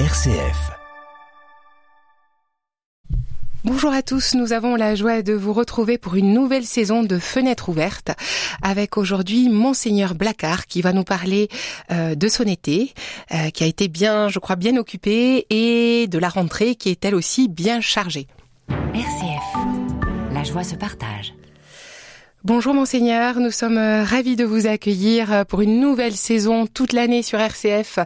RCF. Bonjour à tous, nous avons la joie de vous retrouver pour une nouvelle saison de Fenêtres ouvertes avec aujourd'hui Monseigneur Blacard qui va nous parler euh, de son été euh, qui a été bien, je crois, bien occupé et de la rentrée qui est elle aussi bien chargée. RCF, la joie se partage. Bonjour monseigneur, nous sommes euh, ravis de vous accueillir euh, pour une nouvelle saison toute l'année sur RCF,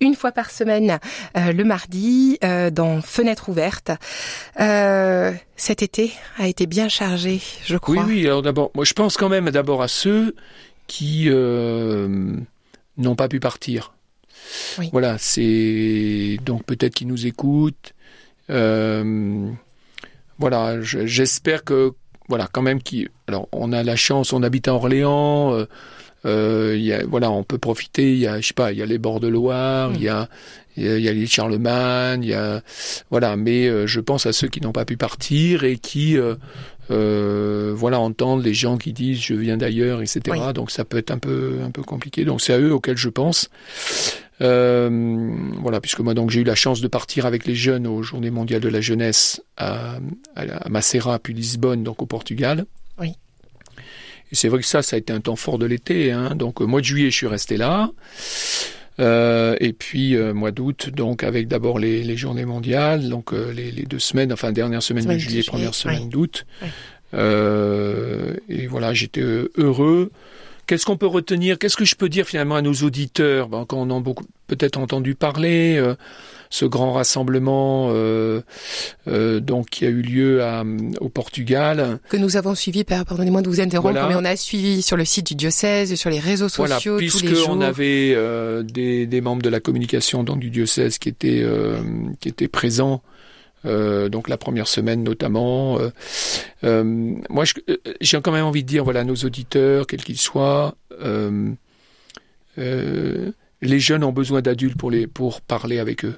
une fois par semaine euh, le mardi dans Fenêtre ouverte. cet été a été bien chargé, je crois. Oui, oui. Alors d'abord, moi je pense quand même d'abord à ceux qui n'ont pas pu partir. Voilà, c'est donc peut-être qu'ils nous écoutent. voilà, j'espère que voilà, quand même qui. Alors, on a la chance, on habite à Orléans. Euh, euh, y a, voilà, on peut profiter. Il y a, je sais pas, il y a les bords de Loire, il y a, il y a, les Charlemagne, il y a, voilà. Mais euh, je pense à ceux qui n'ont pas pu partir et qui, euh, euh, voilà, entendent les gens qui disent je viens d'ailleurs, etc. Donc ça peut être un peu, un peu compliqué. Donc c'est à eux auxquels je pense. Euh, voilà, puisque moi donc j'ai eu la chance de partir avec les jeunes aux Journées mondiales de la jeunesse à, à, Macera puis Lisbonne, donc au Portugal. Oui. Et c'est vrai que ça, ça a été un temps fort de l'été. Hein. Donc au mois de juillet, je suis resté là. Euh, et puis euh, mois d'août, donc avec d'abord les, les, journées mondiales, donc euh, les, les, deux semaines, enfin dernière semaine de juillet, première semaine d'août. Et voilà, j'étais heureux Qu'est-ce qu'on peut retenir? Qu'est-ce que je peux dire finalement à nos auditeurs? Ben, Quand on a beaucoup peut-être entendu parler, euh, ce grand rassemblement euh, euh, donc qui a eu lieu à, au Portugal. Que nous avons suivi, pardonnez-moi de vous interrompre, mais on a suivi sur le site du diocèse, sur les réseaux sociaux voilà, puisque tous les jours. on avait des, des, membres de la communication donc du diocèse qui étaient qui étaient présents euh, donc la première semaine notamment. Euh, euh, moi, j'ai quand même envie de dire, voilà, nos auditeurs, quels qu'ils soient, les jeunes ont besoin d'adultes pour les pour parler avec eux.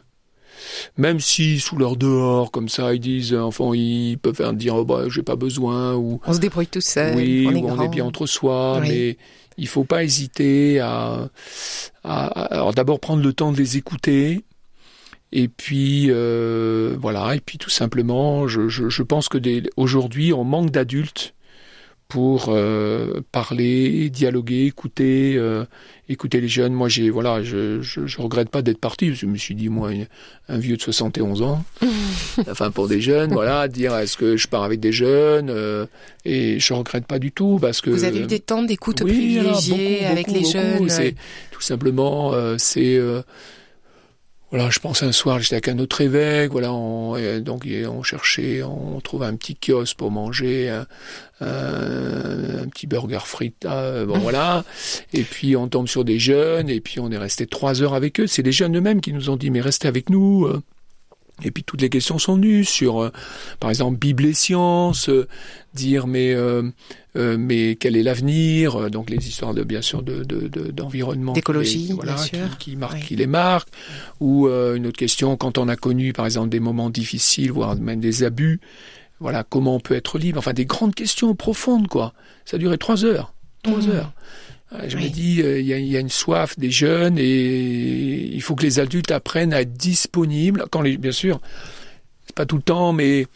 Même si sous leur dehors, comme ça, ils disent, enfin, ils peuvent dire, oh, bah, j'ai pas besoin, ou on se débrouille tout seul, oui, on est, on est bien entre soi, mais il faut pas hésiter à, à alors d'abord prendre le temps de les écouter, et puis euh, voilà, et puis tout simplement, je, je, je pense que aujourd'hui, on manque d'adultes pour euh, parler, dialoguer, écouter, euh, écouter les jeunes. Moi, j'ai voilà, je, je, je regrette pas d'être parti. Je me suis dit moi, un vieux de 71 ans, enfin pour des jeunes, voilà, dire est-ce que je pars avec des jeunes euh, et je regrette pas du tout parce que vous avez eu des temps d'écoute oui, privilégiés avec les jeunes. C'est tout simplement, c'est voilà, je pense un soir, j'étais avec un autre évêque, voilà, on, donc on cherchait, on trouve un petit kiosque pour manger, un, un, petit burger frites, euh, bon voilà, et puis on tombe sur des jeunes, et puis on est resté trois heures avec eux. C'est les jeunes eux-mêmes qui nous ont dit, mais restez avec nous. Euh. Et puis toutes les questions sont venues sur, euh, par exemple, Bible et sciences, euh, dire mais euh, mais quel est l'avenir Donc les histoires de bien sûr de d'environnement, d'écologie, voilà, qui, qui, marquent, qui les marquent. Ou une autre question quand on a connu par exemple des moments difficiles, voire même des abus. Voilà, comment on peut être libre Enfin, des grandes questions profondes, quoi. Ça a duré trois heures. Trois mmh. heures. Je me dis, il y, y, a une soif des jeunes et il faut que les adultes apprennent à être disponibles. Quand les, bien sûr, c'est pas tout le temps, mais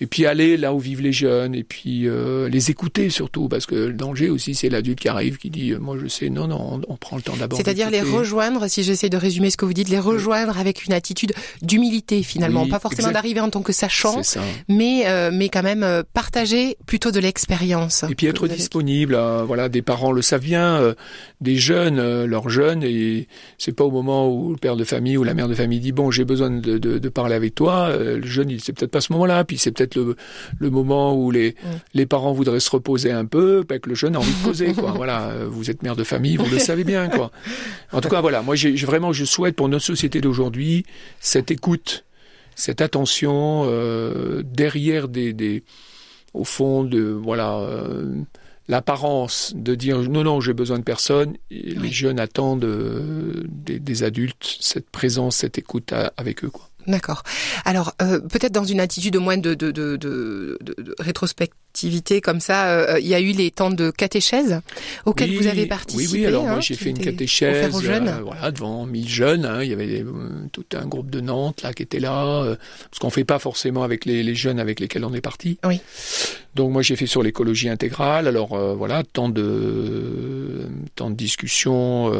et puis aller là où vivent les jeunes, et puis euh, les écouter surtout, parce que le danger aussi, c'est l'adulte qui arrive, qui dit, euh, moi je sais, non, non, on, prend le temps d'abord. C'est-à-dire les rejoindre, si j'essaie de résumer ce que vous dites, les rejoindre avec une attitude d'humilité finalement, pas forcément d'arriver en tant que sachant, mais euh, mais quand même euh, partager plutôt de l'expérience. Et puis être disponible, voilà, des parents le savent bien, des jeunes, leurs jeunes, et c'est pas au moment où le père de famille ou la mère de famille dit, bon, j'ai besoin de, de, de, parler avec toi, le jeune, c'est peut-être pas ce moment-là, puis c'est peut-être le, le moment où les, mm. les parents voudraient se reposer un peu, ben, que le jeune a envie de poser. Quoi. voilà, vous êtes mère de famille, vous le savez bien. Quoi. En tout cas, voilà, moi j'ai, vraiment, je souhaite pour notre société d'aujourd'hui cette écoute, cette attention euh, derrière des, des, au fond de voilà. Euh, l'apparence de dire non non j'ai besoin de personne les jeunes attendent euh, des, des, adultes cette présence cette écoute avec eux quoi D'accord. Alors euh, peut-être dans une attitude au moins de, de, de, de, de rétrospectivité comme ça, euh, il y a eu les temps de catéchèse auxquels vous avez participé. Oui, oui. Alors hein, moi j'ai qui fait une catéchèse, offerts aux jeunes. euh, voilà, devant 1000 jeunes. hein. Il y avait tout un groupe de Nantes là qui était là, parce qu'on fait pas forcément avec les, les jeunes avec lesquels on est parti. Oui. Donc moi j'ai fait sur l'écologie intégrale. Alors voilà, temps de temps de discussion.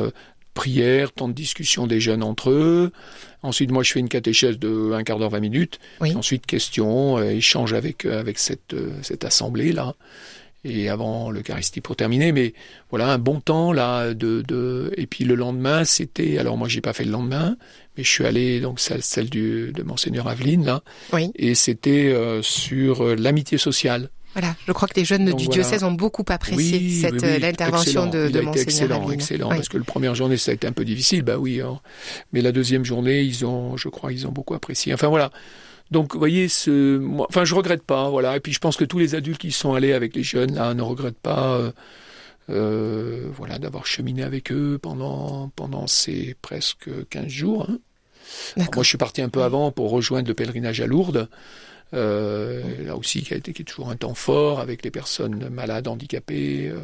Prière, temps de discussion des jeunes entre eux. Ensuite, moi, je fais une catéchèse de un quart d'heure, 20 minutes. Oui. Ensuite, questions, euh, échange avec euh, avec cette euh, cette assemblée là. Et avant l'Eucharistie pour terminer, mais voilà un bon temps là de de et puis le lendemain c'était alors moi j'ai pas fait le lendemain, mais je suis allé donc celle celle du de monseigneur Aveline là Oui. et c'était euh, sur l'amitié sociale. Voilà, je crois que les jeunes Donc du voilà. diocèse ont beaucoup apprécié Oui, cette oui, euh, oui, l'intervention de, de monseigneur excellent, excellent, parce que la première journée ça a été un peu difficile, bah oui, hein. mais la deuxième journée ils ont, je crois, ils ont beaucoup apprécié. Enfin voilà. Donc, vous voyez, ce, moi, enfin, je regrette pas, voilà. Et puis, je pense que tous les adultes qui sont allés avec les jeunes là ne regrettent pas, euh, euh, voilà, d'avoir cheminé avec eux pendant pendant ces presque 15 jours. hein. Alors, moi, je suis parti un peu avant pour rejoindre le pèlerinage à Lourdes. Euh, là aussi, qui a été qui est toujours un temps fort avec les personnes malades, handicapées. euh,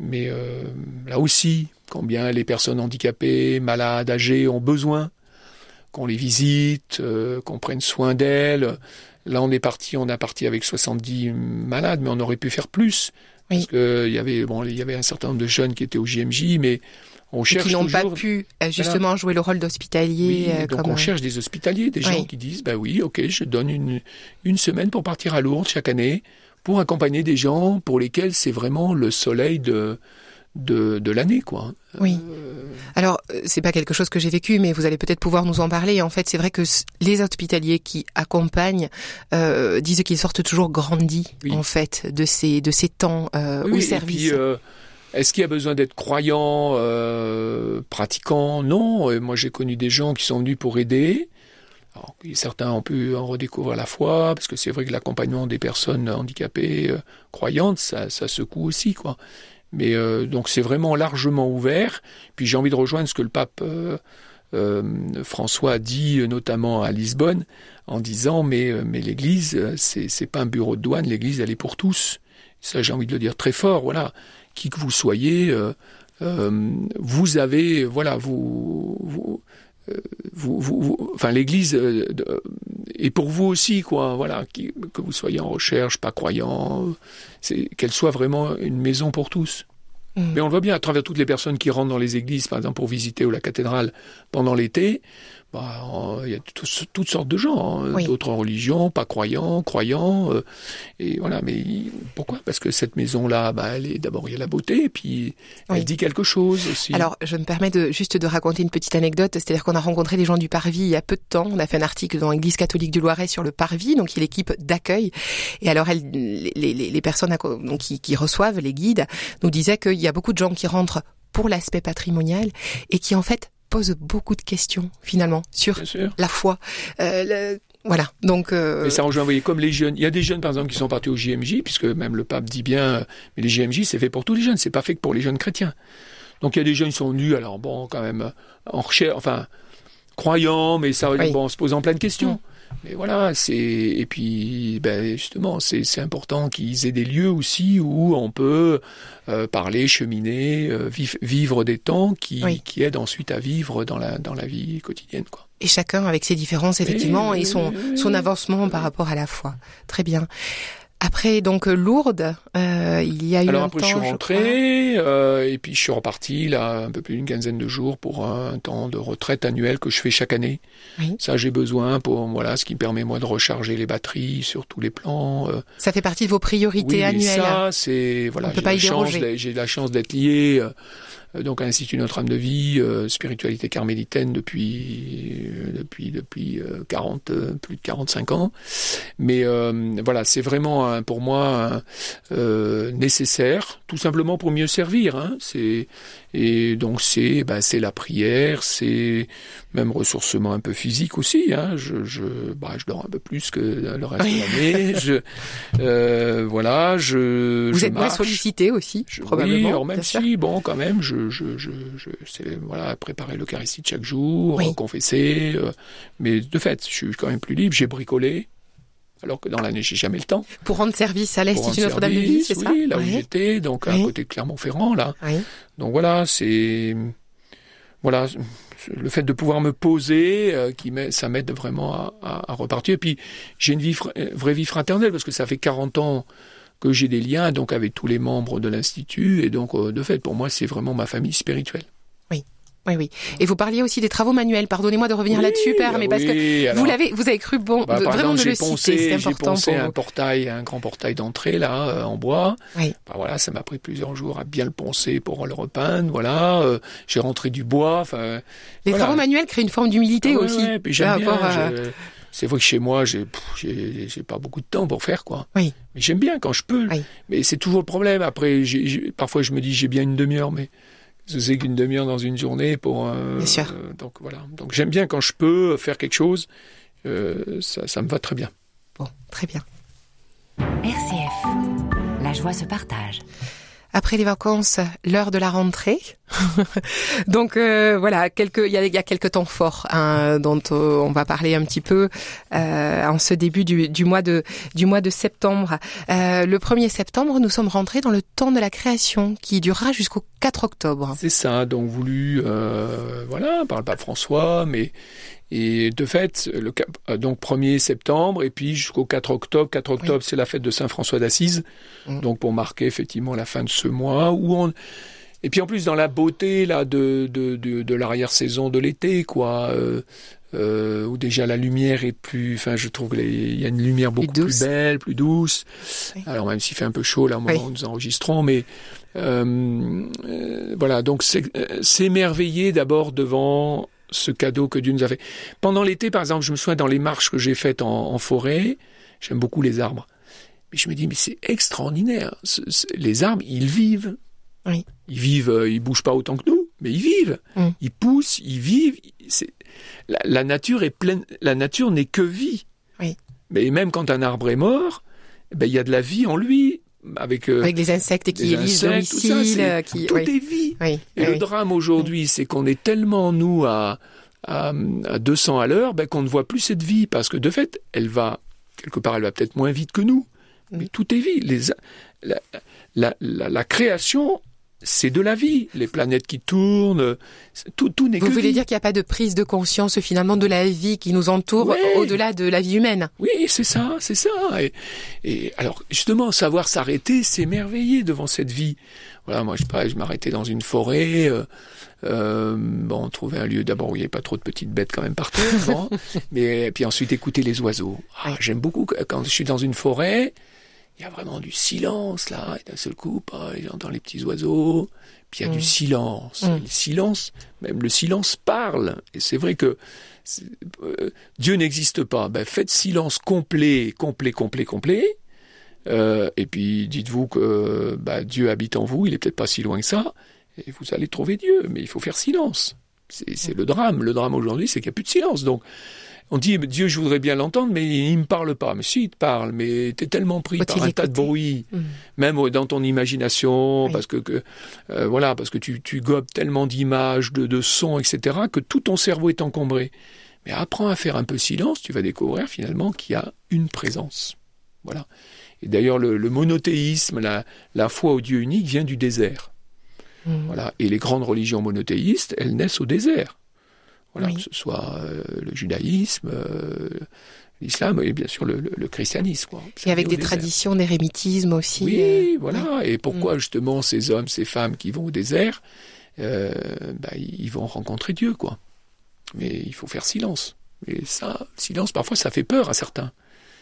mais euh, là aussi, combien les personnes handicapées, malades, âgées ont besoin qu'on les visite, euh, qu'on prenne soin d'elles. Là, on est parti, on a parti avec 70 malades, mais on aurait pu faire plus. Oui. Parce y avait, bon, il y avait un certain nombre de jeunes qui étaient au JMJ, mais on Et cherche qui n'ont pas pu euh, justement jouer le rôle d'hospitalier Oui, euh, donc comme on cherche des hospitaliers, des gens Oui. qui disent, bah oui, ok, je donne une, une semaine pour partir à Lourdes chaque année, pour accompagner des gens pour lesquels c'est vraiment le soleil de, de, de l'année, quoi. Oui. Euh, Alors, euh, c'est pas quelque chose que j'ai vécu, mais vous allez peut-être pouvoir nous en parler. En fait, c'est vrai que les hospitaliers qui accompagnent euh, disent qu'ils sortent toujours grandis, Oui. en fait, de ces de ces temps euh, oui, au oui, et service. puis, euh, est-ce qu'il y a besoin d'être croyant, euh, pratiquant? Non. Moi, j'ai connu des gens qui sont venus pour aider. Certains ont pu en redécouvrir la foi, parce que c'est vrai que l'accompagnement des personnes handicapées euh, croyantes, ça, ça secoue aussi, quoi. Mais euh, donc c'est vraiment largement ouvert. Puis j'ai envie de rejoindre ce que le pape François dit, notamment à Lisbonne, en disant mais mais l'Église, c'est c'est pas un bureau de douane, l'Église elle est pour tous. Ça j'ai envie de le dire très fort. Voilà, qui que vous soyez, euh, euh, vous avez voilà vous vous euh, vous, enfin l'Église est pour vous aussi quoi voilà qui- que vous soyez en recherche pas croyant c'est qu'elle soit vraiment une maison pour tous Mm. mais on le voit bien à travers toutes les personnes qui rentrent dans les églises par exemple pour visiter ou la cathédrale pendant l'été bah, euh, il y a tout- toutes sortes de gens hein, Oui. d'autres religions pas croyants croyants euh, et voilà mais pourquoi? Parce que cette maison là bah, elle est d'abord il y a la beauté et puis Oui. elle dit quelque chose aussi Alors, je me permets de juste de raconter une petite anecdote, c'est-à-dire qu'on a rencontré les gens du Parvis il y a peu de temps. On a fait un article dans l'Église catholique du Loiret sur le Parvis, donc l'équipe d'accueil. Et alors, elle, les, les, les personnes donc, qui, qui reçoivent les guides nous disaient qu'il y a beaucoup de gens qui rentrent pour l'aspect patrimonial et qui en fait posent beaucoup de questions finalement sur la foi. Euh, le- voilà, donc euh, Et ça rejoint, vous voyez, comme les jeunes. Il y a des jeunes, par exemple, qui sont partis au JMJ, puisque même le pape dit bien, euh, mais les JMJ, c'est fait pour tous les jeunes, c'est pas fait que pour les jeunes chrétiens. Donc il y a des jeunes qui sont venus, alors bon, quand même, euh, en recherche, enfin, croyants, mais ça, Oui. bon, en se posant plein de questions. Mais voilà, c'est et puis ben justement, c'est c'est important qu'ils aient des lieux aussi où on peut euh, parler, cheminer, euh, vivre des temps qui Oui. qui aident ensuite à vivre dans la dans la vie quotidienne, quoi. et chacun avec ses différences effectivement Oui, et son son avancement par rapport à la foi. Très bien. Après donc euh, Lourdes, euh, il y a eu Alors un après, temps, je suis rentré, euh, et puis je suis reparti, là, un peu plus d'une quinzaine de jours pour un temps de retraite annuel que je fais chaque année. Oui. Ça, j'ai besoin pour, voilà, ce qui me permet, moi, de recharger les batteries sur tous les plans. euh. Ça fait partie de vos priorités oui, annuelles. ça, c'est, voilà, j'ai pas la la chance d'être lié, euh, donc à l'Institut Notre-Dame de Vie, euh, spiritualité carmélitaine depuis, euh, depuis, depuis euh, 40, euh, plus de 45 ans. Mais euh, voilà, c'est vraiment pour moi euh, nécessaire, tout simplement pour mieux servir. Hein. C'est et donc c'est bah, c'est la prière, c'est même ressourcement un peu physique aussi. Hein. Je je bah, je dors un peu plus que le reste de l'année. Je euh, voilà, je Vous je êtes moins sollicité aussi, Je- probablement. oui, alors même sûr. si, bon, quand même, je, je, je, je, c'est, voilà, préparer l'Eucharistie de chaque jour, Oui. confesser. euh, mais de fait, je suis quand même plus libre. J'ai bricolé, alors que dans l'année, j'ai jamais le temps. Pour rendre service à l'Institut rendre Notre-Dame de Vie, service, c'est ça Oui, là où Ouais. j'étais, donc à Oui. côté de Clermont-Ferrand, là. Oui. Donc voilà, c'est voilà le fait de pouvoir me poser, euh, qui ça m'aide vraiment à, repartir. Et puis j'ai une vie, euh, vraie vie fraternelle parce que ça fait 40 ans que j'ai des liens donc avec tous les membres de l'institut et donc euh, de fait pour moi c'est vraiment ma famille spirituelle. Oui, oui. Et vous parliez aussi des travaux manuels. Pardonnez-moi de revenir là-dessus, Père, mais parce que vous l'avez, vous avez cru bon bah, de, vraiment exemple, de le poncé, citer. C'est j'ai important poncé pour un vous. portail, un grand portail d'entrée là euh, en bois. Oui. Bah, voilà, ça m'a pris plusieurs jours à bien le poncer pour le repeindre. Voilà, euh, j'ai rentré du bois. Enfin, Les voilà. travaux manuels créent une forme d'humilité Ah ouais, aussi. ouais, puis j'aime bien. à- C'est vrai que chez moi, j'ai j'ai pas beaucoup de temps pour faire quoi. Oui. Mais j'aime bien quand je peux. Oui. Mais c'est toujours le problème. Après, parfois je me dis j'ai bien une demi-heure, mais je sais qu'une demi-heure dans une journée pour. euh, Bien sûr. euh, donc voilà. Donc j'aime bien quand je peux faire quelque chose. euh, ça, ça me va très bien. Bon, très bien. RCF. La joie se partage. Après les vacances, l'heure de la rentrée. Donc euh, voilà, quelques, il y a, y a quelques temps forts hein, dont euh, on va parler un petit peu euh, en ce début du, du mois de du mois de septembre. Euh, le 1er septembre, nous sommes rentrés dans le temps de la création qui durera jusqu'au 4 octobre. C'est ça, donc voulu, euh, voilà, par le pape François, mais et de fait, le cap- euh, donc 1er septembre et puis jusqu'au 4 octobre. 4 octobre, c'est la fête de Saint François d'Assise, Mm. donc pour marquer effectivement la fin de ce mois où on et puis en plus dans la beauté là de de de, de l'arrière-saison de l'été quoi. Euh, euh, où déjà la lumière est plus, enfin je trouve qu'il y a une lumière beaucoup plus, belle, plus douce. Oui. Alors même s'il fait un peu chaud là au moment Oui. où nous enregistrons, mais euh, euh, voilà, donc c'est s'émerveiller d'abord devant ce cadeau que Dieu nous a fait. Pendant l'été, par exemple, je me souviens dans les marches que j'ai faites en, en forêt, j'aime beaucoup les arbres. Mais je me dis, mais c'est extraordinaire. Les arbres, ils vivent. Oui. Ils vivent, euh, ils bougent pas autant que nous, mais ils vivent. Mm. Ils poussent, ils vivent. La, la nature est pleine. La nature n'est que vie. Oui. Mais même quand un arbre est mort, eh ben, il y a de la vie en lui. Avec, euh, Avec les insectes qui élisent tout ça, domicile, euh, qui, tout oui, est vie. oui, Et oui, le drame aujourd'hui, c'est qu'on est tellement, nous, à, à, à 200 à l'heure, ben, qu'on ne voit plus cette vie. Parce que, de fait, elle va, quelque part, elle va peut-être moins vite que nous. Mais Mm. tout est vie. Les, la, la, la, la création, c'est de la vie. Les planètes qui tournent, tout, tout n'est que Vous voulez vie. dire qu'il n'y a pas de prise de conscience finalement de la vie qui nous entoure au-delà de la vie humaine Oui, c'est ça, c'est ça. Et, et alors, justement, savoir s'arrêter, s'émerveiller devant cette vie. Voilà, moi, je pas, je m'arrêtais dans une forêt. Euh, euh, bon, trouver un lieu d'abord où il n'y avait pas trop de petites bêtes quand même par terre. bon. mais puis ensuite écouter les oiseaux. Ah. J'aime beaucoup quand je suis dans une forêt. Il y a vraiment du silence là, et d'un seul coup, bah, j'entends les petits oiseaux, puis il y a Mm. du silence. Mm. Et le silence, même le silence parle. Et c'est vrai que euh, Dieu n'existe pas. Ben, faites silence complet, complet, complet, complet. Euh, et puis dites-vous que bah, Dieu habite en vous, il est peut-être pas si loin que ça, et vous allez trouver Dieu, mais il faut faire silence. C'est c'est le drame. Le drame aujourd'hui, c'est qu'il n'y a plus de silence. Donc, on dit, Dieu, je voudrais bien l'entendre, mais il ne me parle pas. Mais si, il te parle, mais tu es tellement pris par un tas de bruit, Mm. même dans ton imagination, Oui. parce que, que euh, voilà, parce que tu, tu gobes tellement d'images, de, de sons, etc., que tout ton cerveau est encombré. Mais apprends à faire un peu silence, tu vas découvrir finalement qu'il y a une présence. Voilà. Et d'ailleurs, le, le monothéisme, la, la foi au Dieu unique vient du désert. Mm. Voilà. Et les grandes religions monothéistes, elles naissent au désert. Voilà, Oui. que ce soit euh, le judaïsme, euh, l'islam et bien sûr le, le- le christianisme. Quoi. Et avec des désert. traditions d'érémitisme aussi. Oui, euh, voilà. Et pourquoi justement ces hommes, ces femmes qui vont au désert, euh, bah, ils vont rencontrer Dieu, quoi. Mais il faut faire silence. Et ça, silence, parfois, ça fait peur à certains.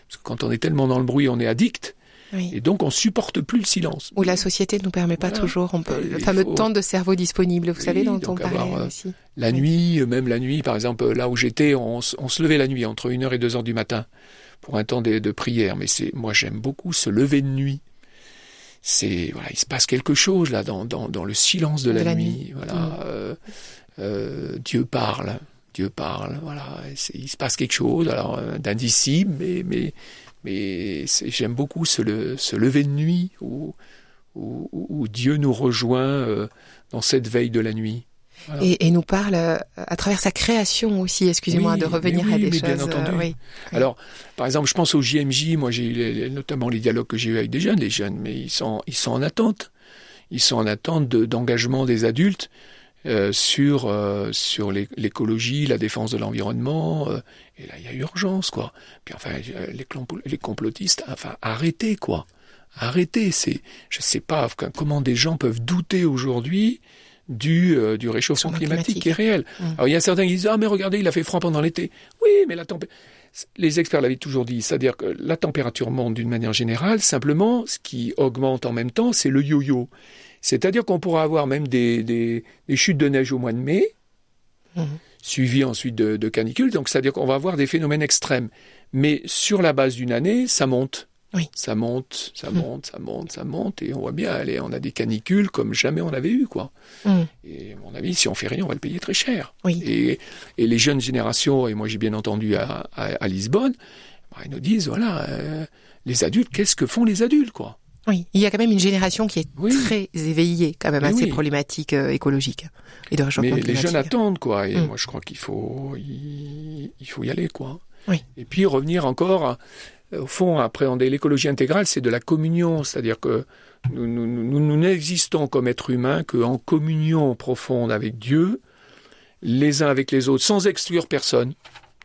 Parce que quand on est tellement dans le bruit, on est addict. Oui. Et donc, on supporte plus le silence. Où la société ne nous permet pas Voilà. toujours. On peut, le fameux faut- temps de cerveau disponible, vous Oui, savez, dont on parlait euh, aussi. La Oui. nuit, même la nuit, par exemple, là où j'étais, on, se levait la nuit, entre 1h et 2h du matin, pour un temps de, de prière. Mais c'est, moi, j'aime beaucoup se lever de nuit. C'est, voilà, il se passe quelque chose, là, dans, dans, dans le silence de, De la, nuit. nuit. Voilà, Mm. euh, euh, Dieu parle. Dieu parle, voilà. Il se passe quelque chose, alors, d'indicible, mais, mais, mais j'aime beaucoup se, le, lever de nuit, où, où, où Dieu nous rejoint euh, dans cette veille de la nuit. Voilà. Et, et, nous parle euh, à travers sa création aussi, excusez-moi oui, de revenir oui, à des choses. Bien entendu. euh, oui. Alors, par exemple, je pense au JMJ, moi j'ai eu notamment les dialogues que j'ai eu avec des jeunes, les jeunes, mais ils sont, ils sont en attente. Ils sont en attente de- d'engagement des adultes euh, sur, euh, sur l'é- l'écologie, la défense de l'environnement. euh, et là, il y a urgence, quoi. Puis enfin, euh, les, les complotistes, enfin, arrêtez, quoi. Arrêtez. C'est, je sais pas comment des gens peuvent douter aujourd'hui du, euh, du réchauffement climatique, climatique. qui est réel. Mm. Alors il y a certains qui disent ah mais regardez il a fait froid pendant l'été. Oui mais la température les experts l'avaient toujours dit, c'est-à-dire que la température monte d'une manière générale, simplement, ce qui augmente en même temps, c'est le yo-yo. C'est-à-dire qu'on pourra avoir même des, des, des chutes de neige au mois de mai, Mhm. suivies ensuite de, de canicules, donc c'est-à-dire qu'on va avoir des phénomènes extrêmes. Mais sur la base d'une année, ça monte. Oui. Ça monte, ça Mhm. monte, ça monte, ça monte, et on voit bien, allez, on a des canicules comme jamais on avait eu, quoi. Mm. Et à mon avis, si on fait rien, on va le payer très cher. Oui. Et, et les jeunes générations, et moi j'ai bien entendu à, à, à Lisbonne, bah, ils nous disent, voilà, euh, les adultes, qu'est-ce que font les adultes, quoi? Oui, il y a quand même une génération qui est Oui. très éveillée quand même à ces problématiques euh, écologiques et de réchauffement Mais les jeunes attendent, quoi. Et Mm. moi, je crois qu'il faut, il, il faut y aller, quoi. Oui. Et puis revenir encore, à- au fond, à appréhender l'écologie intégrale, c'est de la communion. C'est-à-dire que nous, nous, nous, nous n'existons comme êtres humains qu'en communion profonde avec Dieu, les uns avec les autres, sans exclure personne.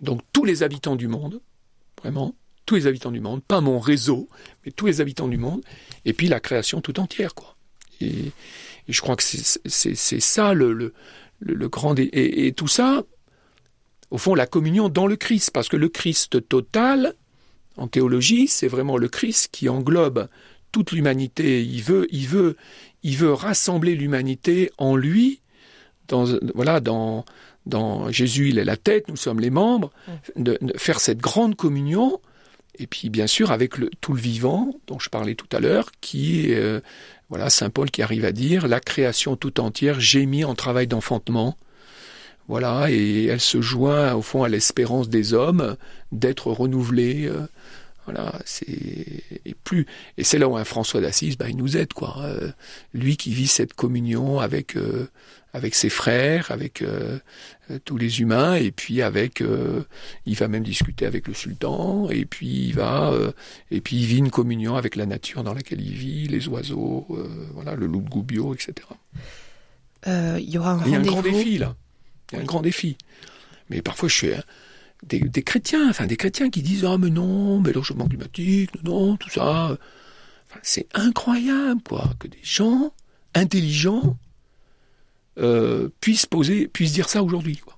Donc tous les habitants du monde, vraiment, tous les habitants du monde, pas mon réseau, mais tous les habitants du monde, et puis la création tout entière, quoi. Et, et je crois que c'est ça le, le, le, le grand... Et, et tout ça, au fond, la communion dans le Christ, parce que le Christ total, en théologie, c'est vraiment le Christ qui englobe toute l'humanité. Il veut, il veut, il veut rassembler l'humanité en lui. Dans, voilà, dans, dans Jésus, il est la tête, nous sommes les membres. De, de faire cette grande communion. Et puis, bien sûr, avec tout le vivant dont je parlais tout à l'heure, qui euh, voilà, Saint Paul qui arrive à dire, la création tout entière gémit en travail d'enfantement. Voilà, et elle se joint au fond à l'espérance des hommes d'être renouvelés. euh, voilà, c'est plus et c'est là où un François d'Assise, bah, il nous aide quoi. Euh, lui qui vit cette communion avec euh, avec ses frères, avec euh, euh, tous les humains, et puis avec, euh, il va même discuter avec le sultan, et puis il va, euh, et puis il vit une communion avec la nature dans laquelle il vit, les oiseaux, voilà, le loup de Goubio, etc. Il y aura un Il y a un grand défi là. Il y a un grand défi. Mais parfois, je suis hein, des, des chrétiens, enfin des chrétiens qui disent ah mais non, mais le changement climatique, non, non, tout ça. Enfin, c'est incroyable quoi que des gens intelligents euh, puissent poser, puissent dire ça aujourd'hui. quoi.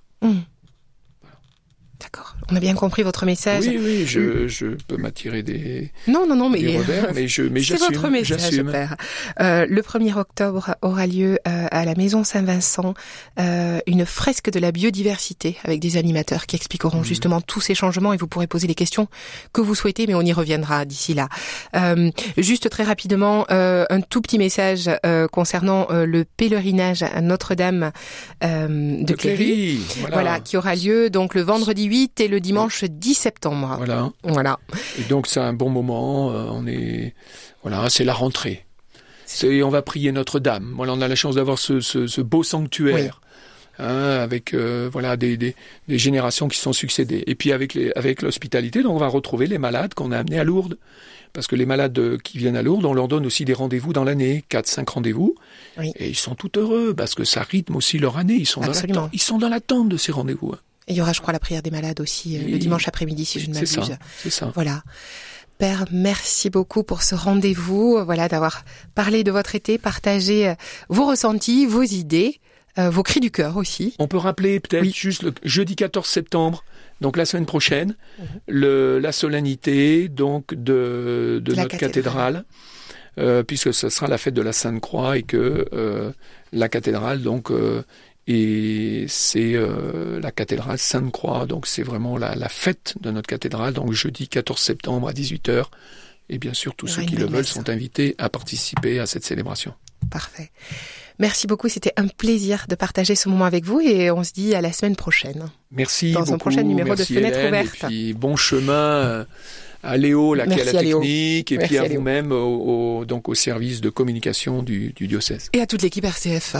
D'accord. On a bien compris votre message. Oui, oui, je, je peux m'attirer des, Non, non, non, mais des revers, mais je, mais c'est votre message, père. Euh, le 1er octobre aura lieu euh, à la Maison Saint-Vincent euh, une fresque de la biodiversité avec des animateurs qui expliqueront Mhm. justement tous ces changements et vous pourrez poser les questions que vous souhaitez, mais on y reviendra d'ici là. Euh, juste très rapidement, un tout petit message concernant le pèlerinage à Notre-Dame de, De Cléry. Cléry, Voilà. voilà. qui aura lieu donc le vendredi 8 et le dimanche 10 septembre. Voilà. Voilà. Et donc c'est un bon moment. euh, on est, voilà, c'est la rentrée. C'est, on va prier Notre-Dame. Voilà, on a la chance d'avoir ce, ce, ce beau sanctuaire. hein, avec euh, voilà des, des, des générations qui sont succédées et puis avec les avec l'hospitalité donc on va retrouver les malades qu'on a amenés à Lourdes parce que les malades euh, qui viennent à Lourdes on leur donne aussi des rendez-vous dans l'année quatre cinq rendez-vous Oui. et ils sont tout heureux parce que ça rythme aussi leur année ils sont dans l'attente ils sont dans l'attente de ces rendez-vous hein. Et il y aura, je crois, la prière des malades aussi euh, le dimanche après-midi, si je ne c'est m'abuse. ça c'est ça Voilà. Père, merci beaucoup pour ce rendez-vous, voilà, d'avoir parlé de votre été, partagé euh, vos ressentis, vos idées, euh, vos cris du cœur aussi. On peut rappeler peut-être Oui. juste le jeudi 14 septembre, donc la semaine prochaine, le, la solennité donc de, de notre cathédrale. cathédrale, euh, puisque ce sera la fête de la Sainte Croix et que euh, la cathédrale donc euh, et c'est euh, la cathédrale Sainte Croix, donc c'est vraiment la, la fête de notre cathédrale, donc jeudi 14 septembre à 18h. Et bien sûr, tous ceux qui le veulent sont invités à participer à cette célébration. Parfait. Merci beaucoup, c'était un plaisir de partager ce moment avec vous et on se dit à la semaine prochaine. Merci Dans un prochain numéro de Fenêtre Hélène, ouverte. Et puis bon chemin euh, à Léo, là, qui à la Léo. technique, et Merci puis à vous-même, au, au- donc au service de communication du, du diocèse. Et à toute l'équipe RCF.